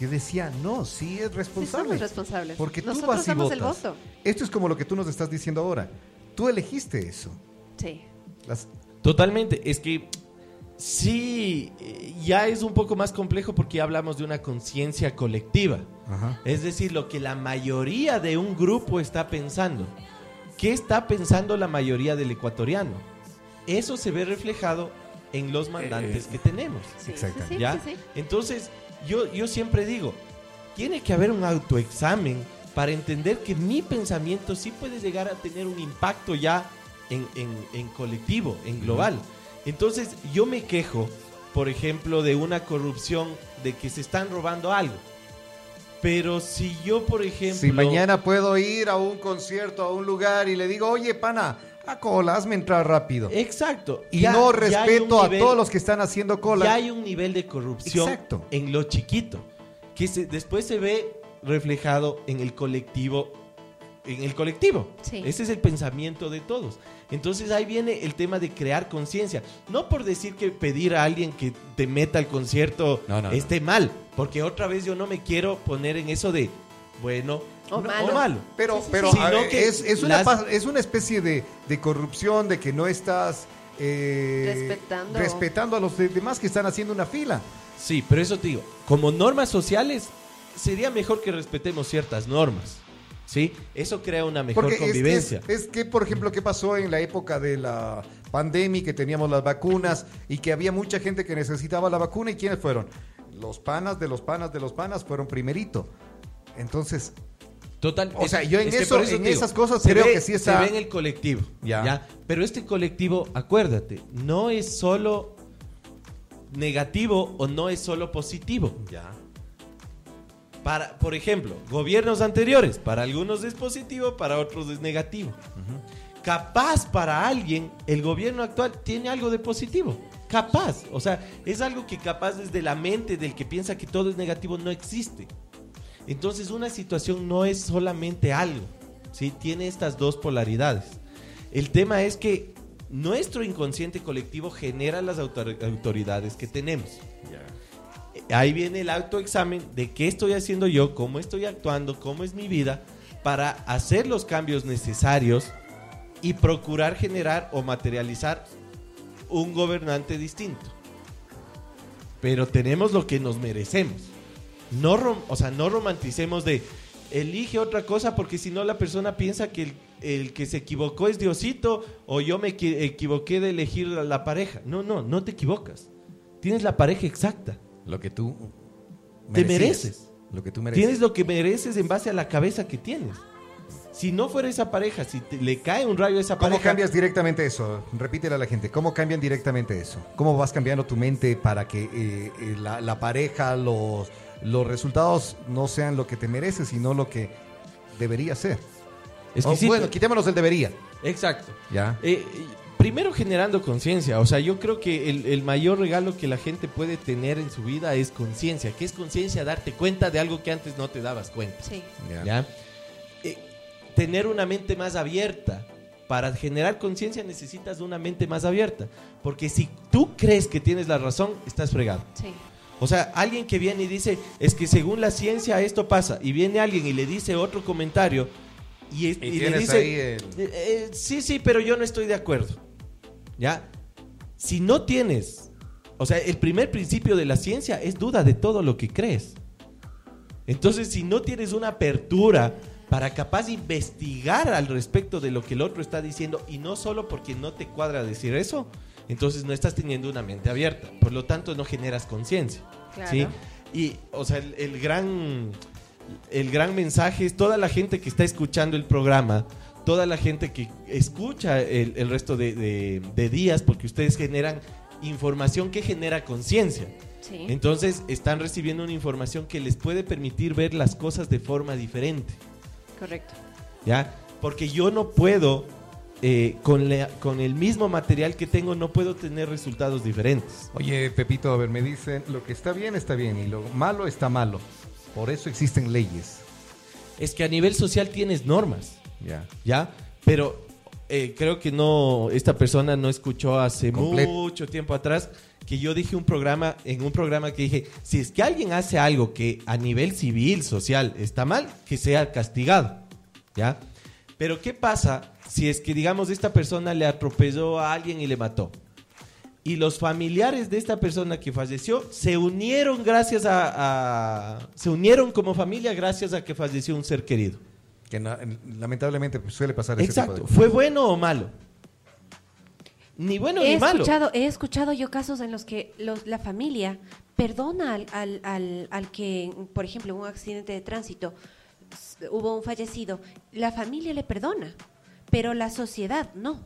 Yo decía, no, sí es responsable.
somos responsables.
Porque tú vas y
damos el
votas.
voto.
Esto es como lo que tú nos estás diciendo ahora. Tú elegiste eso.
Sí.
Las-
Totalmente, es que sí, eh, ya es un poco más complejo porque ya hablamos de una conciencia colectiva.
Ajá.
Es decir, lo que la mayoría de un grupo está pensando. ¿Qué está pensando la mayoría del ecuatoriano? Eso se ve reflejado en los mandantes que tenemos.
Sí, sí,
¿ya?
sí, sí.
Entonces, yo, yo siempre digo, tiene que haber un autoexamen para entender que mi pensamiento sí puede llegar a tener un impacto ya en, en- en colectivo, en global. Entonces, yo me quejo, por ejemplo, de una corrupción, de que se están robando algo. Pero si yo, por ejemplo...
Si mañana puedo ir a un concierto, a un lugar y le digo, oye, pana, a cola, hazme entrar rápido.
Exacto.
y
ya-
no respeto a todos los que están haciendo cola.
Ya hay un nivel de corrupción
Exacto.
en lo chiquito, que se- después se ve reflejado en el colectivo. En el colectivo.
Sí.
Ese es el pensamiento de todos. Entonces ahí viene el tema de crear conciencia. No por decir que pedir a alguien que te meta al concierto
No, no, no.
esté mal, porque otra vez yo no me quiero poner en eso de bueno
O
no-
malo.
Pero,
Sí, sí,
pero
sí.
a
Sino
ver,
que
es, es una,
las-
es una especie de, de corrupción, de que no estás eh,
Respetando.
respetando a los de- demás que están haciendo una fila.
Sí, pero eso te digo, como normas sociales, sería mejor que respetemos ciertas normas. ¿Sí? Eso crea una mejor
Porque es-
convivencia.
Es, es que, por ejemplo, ¿qué pasó en la época de la pandemia, que teníamos las vacunas y que había mucha gente que necesitaba la vacuna? ¿Y quiénes fueron? Los panas de los panas de los panas fueron primerito. Entonces,
Total.
O sea, yo en eso- en esas cosas creo
ve-
que sí está-
Se ve en el colectivo.
Ya.
Ya. Pero este colectivo, acuérdate, no es solo negativo o no es solo positivo.
ya.
Para, por ejemplo, gobiernos anteriores, para algunos es positivo, para otros es negativo. Capaz para alguien, el gobierno actual tiene algo de positivo. Capaz. O sea, es algo que capaz desde la mente del que piensa que todo es negativo no existe. Entonces una situación no es solamente algo, ¿sí? Tiene estas dos polaridades. El tema es que nuestro inconsciente colectivo genera las autor- autoridades que tenemos. Ahí viene el autoexamen de qué estoy haciendo yo, cómo estoy actuando, cómo es mi vida, para hacer los cambios necesarios y procurar generar o materializar un gobernante distinto. Pero tenemos lo que nos merecemos. No, rom- o sea, no romanticemos de elige otra cosa porque si no la persona piensa que el, que se equivocó es Diosito o yo me equi- equivoqué de elegir la, la pareja. No, no, no te equivocas. Tienes la pareja exacta.
Lo que tú
Te
merecías.
mereces.
Lo que tú mereces.
Tienes lo que mereces en base a la cabeza que tienes. Si no fuera esa pareja, si te- le cae un rayo a esa
¿Cómo
pareja,
cambias directamente eso? Repítele a la gente. ¿Cómo cambian directamente eso? ¿Cómo vas cambiando tu mente para que eh, eh, la, la pareja, los, los resultados no sean lo que te mereces, sino lo que debería ser?
Es que
O,
sí,
bueno,
te-
quitémonos el debería.
Exacto.
Ya.
Eh, primero generando conciencia, o sea, yo creo que el, el mayor regalo que la gente puede tener en su vida es conciencia. ¿Qué es conciencia? Darte cuenta de algo que antes no te dabas cuenta.
Sí.
Eh, tener una mente más abierta. Para generar conciencia necesitas una mente más abierta. Porque si tú crees que tienes la razón, estás fregado.
Sí.
O sea, alguien que viene y dice, es que según la ciencia esto pasa, y viene alguien y le dice otro comentario, y,
Y
y le dice,
ahí el-
"Eh, eh, sí, sí, pero yo no estoy de acuerdo. ¿Ya? Si no tienes, o sea, el primer principio de la ciencia es duda de todo lo que crees. Entonces, si no tienes una apertura para capaz de investigar al respecto de lo que el otro está diciendo, y no solo porque no te cuadra decir eso, entonces no estás teniendo una mente abierta. Por lo tanto, no generas conciencia.
Claro.
¿sí? Y, o sea, el, el gran, el gran mensaje es toda la gente que está escuchando el programa, toda la gente que escucha el, el resto de, de- de días, porque ustedes generan información que genera conciencia.
Sí.
Entonces están recibiendo una información que les puede permitir ver las cosas de forma diferente.
Correcto.
¿Ya? Porque yo no puedo, eh, con, la- con el mismo material que tengo, no puedo tener resultados diferentes.
Oye, Pepito, a ver, me dicen, lo que está bien está bien y lo malo está malo. Por eso existen leyes.
Es que a nivel social tienes normas.
Ya.
¿ya? Pero eh, creo que no, esta persona no escuchó hace mucho tiempo atrás que yo dije un programa, en un programa que dije, si es que alguien hace algo que a nivel civil, social, está mal, que sea castigado, ¿ya? Pero ¿qué pasa si es que, digamos, esta persona le atropelló a alguien y le mató? Y los familiares de esta persona que falleció se unieron gracias a, a- se unieron como familia gracias a que falleció un ser querido.
Que na- lamentablemente pues, suele pasar ese
Exacto.
tipo de
¿Fue bueno o malo? Ni bueno
he
ni malo.
escuchado, he escuchado yo casos en los que los, la familia perdona al, al, al, al que, por ejemplo, en un accidente de tránsito hubo un fallecido, la familia le perdona, pero la sociedad no.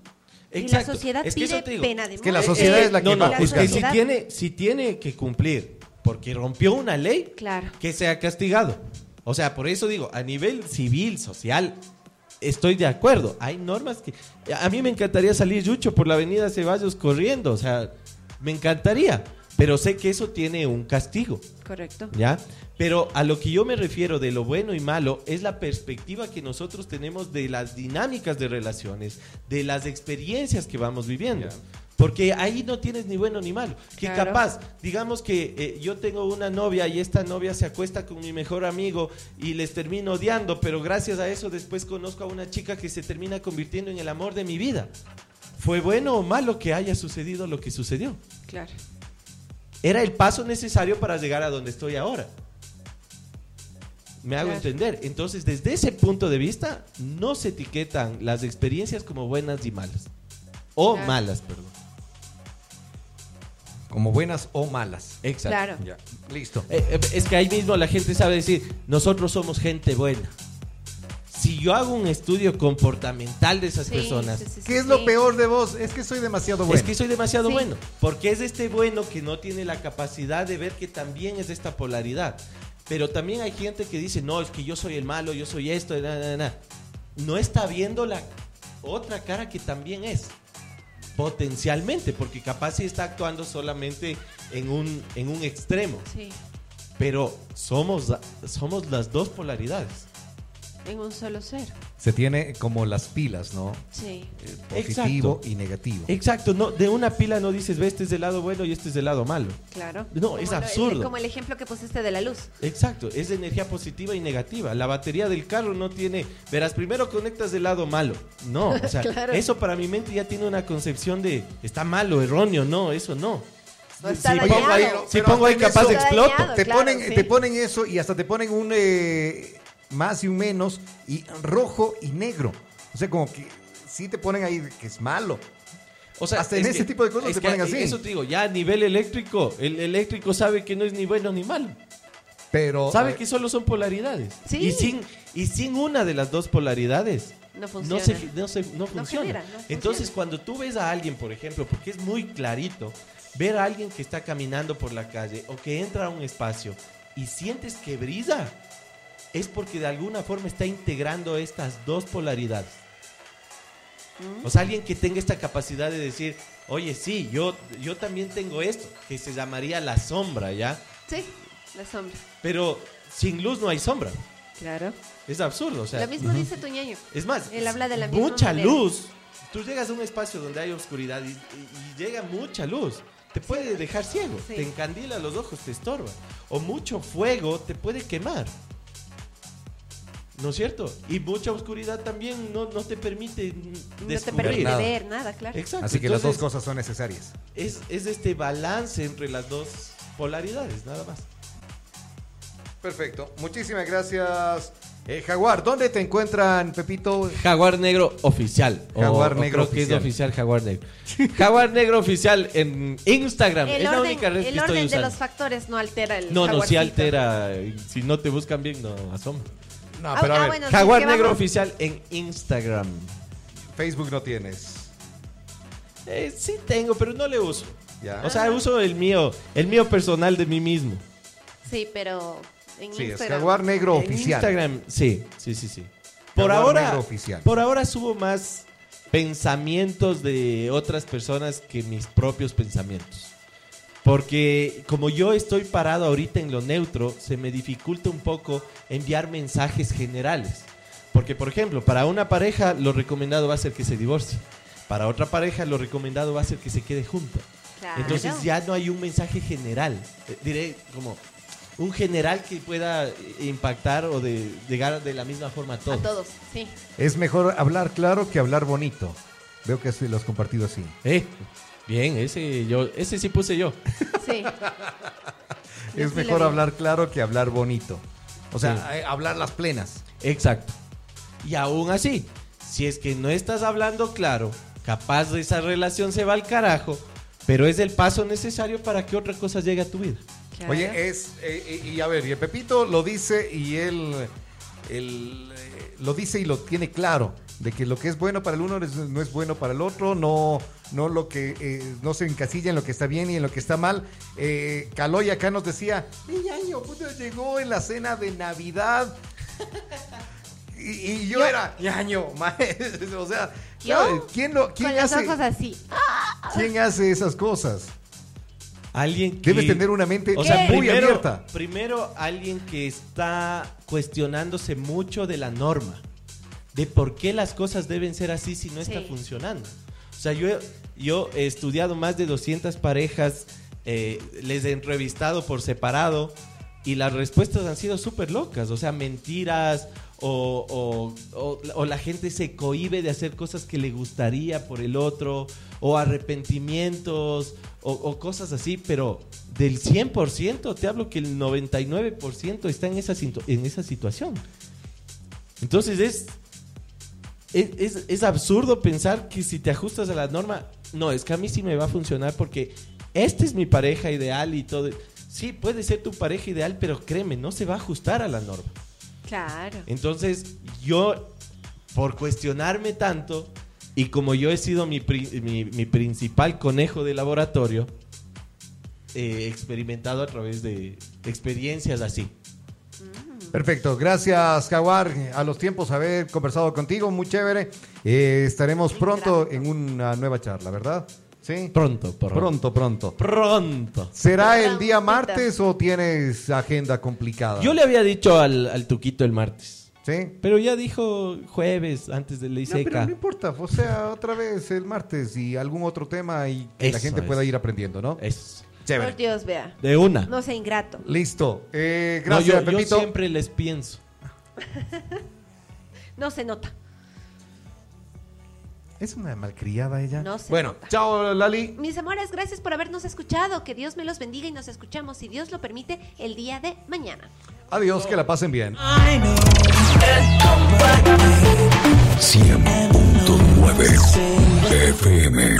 Y la sociedad
Es que eso
pide pena de
Es que la
muerte.
sociedad es la que
no, no,
va
es que si tiene, si tiene que cumplir porque rompió una ley,
Claro.
que sea castigado. O sea, por eso digo, a nivel civil, social, estoy de acuerdo. Hay normas que... A mí me encantaría salir Yucho por la avenida Ceballos corriendo, o sea, me encantaría. Pero sé que eso tiene un castigo.
Correcto.
¿Ya? Pero a lo que yo me refiero de lo bueno y malo es la perspectiva que nosotros tenemos de las dinámicas de relaciones, de las experiencias que vamos viviendo. Porque ahí no tienes ni bueno ni malo. Que
Claro.
capaz, digamos que eh, yo tengo una novia y esta novia se acuesta con mi mejor amigo y les termino odiando, pero gracias a eso después conozco a una chica que se termina convirtiendo en el amor de mi vida. ¿Fue bueno o malo que haya sucedido lo que sucedió?
Claro.
era el paso necesario para llegar a donde estoy ahora. Me hago
Claro.
entender. Entonces, desde ese punto de vista, no se etiquetan las experiencias como buenas y malas. O
Claro.
malas, perdón.
Como buenas o malas.
Exacto.
Claro.
Ya. Listo.
Eh, eh, es que ahí mismo la gente sabe decir, nosotros somos gente buena. Si yo hago un estudio comportamental de esas
Sí,
personas,
sí, sí, sí,
¿Qué es lo
sí.
peor de vos? Es que soy demasiado bueno.
Es que soy demasiado
Sí.
bueno. Porque es este bueno que no tiene la capacidad de ver que también es esta polaridad. Pero también hay gente que dice, no, es que yo soy el malo, yo soy esto, na, na, na". No está viendo la otra cara que también es. Potencialmente, porque capaz sí está actuando solamente en un, en un extremo.
Sí.
Pero somos, somos las dos polaridades.
En un solo ser.
Se tiene como las pilas, ¿no?
Sí.
Eh, Positivo y negativo.
Exacto, no, de una pila no dices, ve, este es del lado bueno y este es del lado malo.
Claro.
No, es
lo-
absurdo.
como el ejemplo que pusiste de la luz.
Exacto, es de energía positiva y negativa. La batería del carro no tiene, verás, primero conectas del lado malo. No, o sea,
Claro.
eso para mi mente ya tiene una concepción de está malo, erróneo, no, eso no.
No está
si
dañado.
pongo ahí,
Pero-
si
pero
pongo ahí capaz
eso-
exploto.
Dañado.
te,
claro,
ponen,
sí.
te ponen eso y hasta te ponen un eh, más y un menos y rojo y negro. O sea, como que sí te ponen ahí que es malo.
O sea,
Hasta en
es
ese
que-
tipo de cosas
es
te
que
ponen así.
Eso te digo, ya a nivel eléctrico, el eléctrico sabe que no es ni bueno ni malo.
Pero
Sabe
eh,
que solo son polaridades.
Sí.
Y sin, y sin una de las dos polaridades,
No
no,
funciona.
se, no, se- no funciona.
genera, no funciona.
Entonces, cuando tú ves a alguien, por ejemplo, porque es muy clarito, ver a alguien que está caminando por la calle o que entra a un espacio y sientes que brilla, es porque de alguna forma está integrando estas dos polaridades.
Mm.
O sea, alguien que tenga esta capacidad de decir, oye, sí, yo, yo también tengo esto, que se llamaría la sombra, ¿ya?
Sí, la sombra.
Pero sin luz no hay sombra.
Claro.
Es absurdo, o sea.
Lo mismo dice tu ñaño.
Es más,
Él habla de la misma
mucha luz. Tú llegas a un espacio donde hay oscuridad y, llega mucha luz. Te puede dejar ciego,
Sí.
te encandila los ojos, te estorba. O mucho fuego te puede quemar. ¿No es cierto? Y mucha oscuridad también no, no te permite
No te permite
nada.
ver nada, claro.
Exacto.
así que las dos
entonces,
cosas son necesarias.
Es, es este balance entre las dos polaridades, nada más.
Perfecto. Muchísimas gracias. Eh, Jaguar, ¿dónde te encuentran, Pepito?
Jaguar Negro Oficial.
Jaguar
o
Negro
creo que
Oficial.
es oficial Jaguar Negro. Jaguar Negro Oficial en Instagram.
El
es la
orden,
única red que
el
estoy
orden de
usando.
los factores no altera el
No, no, sí altera. Si no te buscan bien, no asombra.
No,
Ah,
pero a
ah,
ver,
bueno, sí,
Jaguar Negro
vamos-
Oficial en Instagram.
Facebook no tienes.
Eh, sí tengo, pero no le uso.
Ya.
O sea, uso el mío, el mío personal de mí mismo.
Sí, pero en
Sí, es
Instagram.
Jaguar Negro
En
Oficial.
Instagram, sí, sí, sí, sí. Por
Jaguar
ahora,
Negro Oficial.
por ahora subo más pensamientos de otras personas que mis propios pensamientos. Porque como yo estoy parado ahorita en lo neutro, se me dificulta un poco enviar mensajes generales. Porque, por ejemplo, para una pareja lo recomendado va a ser que se divorcie. Para otra pareja lo recomendado va a ser que se quede junta.
Claro.
Entonces ya no hay un mensaje general. Eh, diré como un general que pueda eh, impactar o de llegar de la misma forma a todos.
A todos, sí.
Es mejor hablar claro que hablar bonito. Veo que así lo has compartido así.
Eh, bien, ese yo, ese sí puse yo.
Sí.
Es
sí
mejor hablar claro que hablar bonito. O sea,
Sí.
eh, hablar las plenas.
Exacto. Y aún así, si es que no estás hablando claro, capaz de esa relación se va al carajo, pero es el paso necesario para que otra cosa llegue a tu vida.
Claro.
Oye, es. eh, y, y a ver, y el Pepito lo dice y él, él, eh, lo dice y lo tiene claro. De que lo que es bueno para el uno no es bueno para el otro, no, no lo que eh, no se encasilla en lo que está bien y en lo que está mal. Eh, Caloy acá nos decía, "Mi año, puta, llegó en la cena de Navidad. y, y yo,
Yo-
era, ñaño, o sea,
Yo,
¿quién, lo, quién,
Con los
hace,
ojos así.
¿quién hace esas cosas?
Alguien que...
Debes tener una mente
O sea,
muy
primero,
abierta.
primero alguien que está cuestionándose mucho de la norma, de por qué las cosas deben ser así si no está
Sí.
funcionando. O sea, yo, yo he estudiado más de 200 parejas, eh, les he entrevistado por separado y las respuestas han sido súper locas, o sea, mentiras o, o- o- o la gente se cohíbe de hacer cosas que le gustaría por el otro o arrepentimientos o, cosas así, pero del 100% te hablo que el 99% está en esa, en esa situación. Entonces es, es, es- es absurdo pensar que si te ajustas a la norma, no, es que a mí sí me va a funcionar porque esta es mi pareja ideal y todo. Sí, puede ser tu pareja ideal, pero créeme, no se va a ajustar a la norma.
Claro.
Entonces, yo, por cuestionarme tanto, y como yo he sido mi, mi- mi principal conejo de laboratorio, he experimentado a través de experiencias así.
Perfecto, gracias Jaguar, a los tiempos haber conversado contigo, muy chévere. Eh, estaremos pronto en una nueva charla, ¿verdad? Sí.
Pronto, pronto.
Pronto, pronto.
Pronto.
¿Será el día martes o tienes agenda complicada?
Yo le había dicho al, al Tuquito el martes.
¿Sí?
Pero ya dijo jueves antes de ley
No, pero
seca.
no importa, o sea, otra vez el martes y algún otro tema y que la
Eso
gente
es.
pueda ir aprendiendo, ¿no?
Es
Chévere.
Por Dios, vea.
de una.
No sea ingrato.
Listo. Eh,
No,
gracias,
yo, yo
Pepito.
siempre les pienso.
No se nota.
Es una malcriada ella.
No se
bueno,
nota.
chao, Lali.
Mis amores, gracias por habernos escuchado. Que Dios me los bendiga y nos escuchamos, si Dios lo permite, el día de mañana.
Adiós, que la pasen bien.
100.9 FM.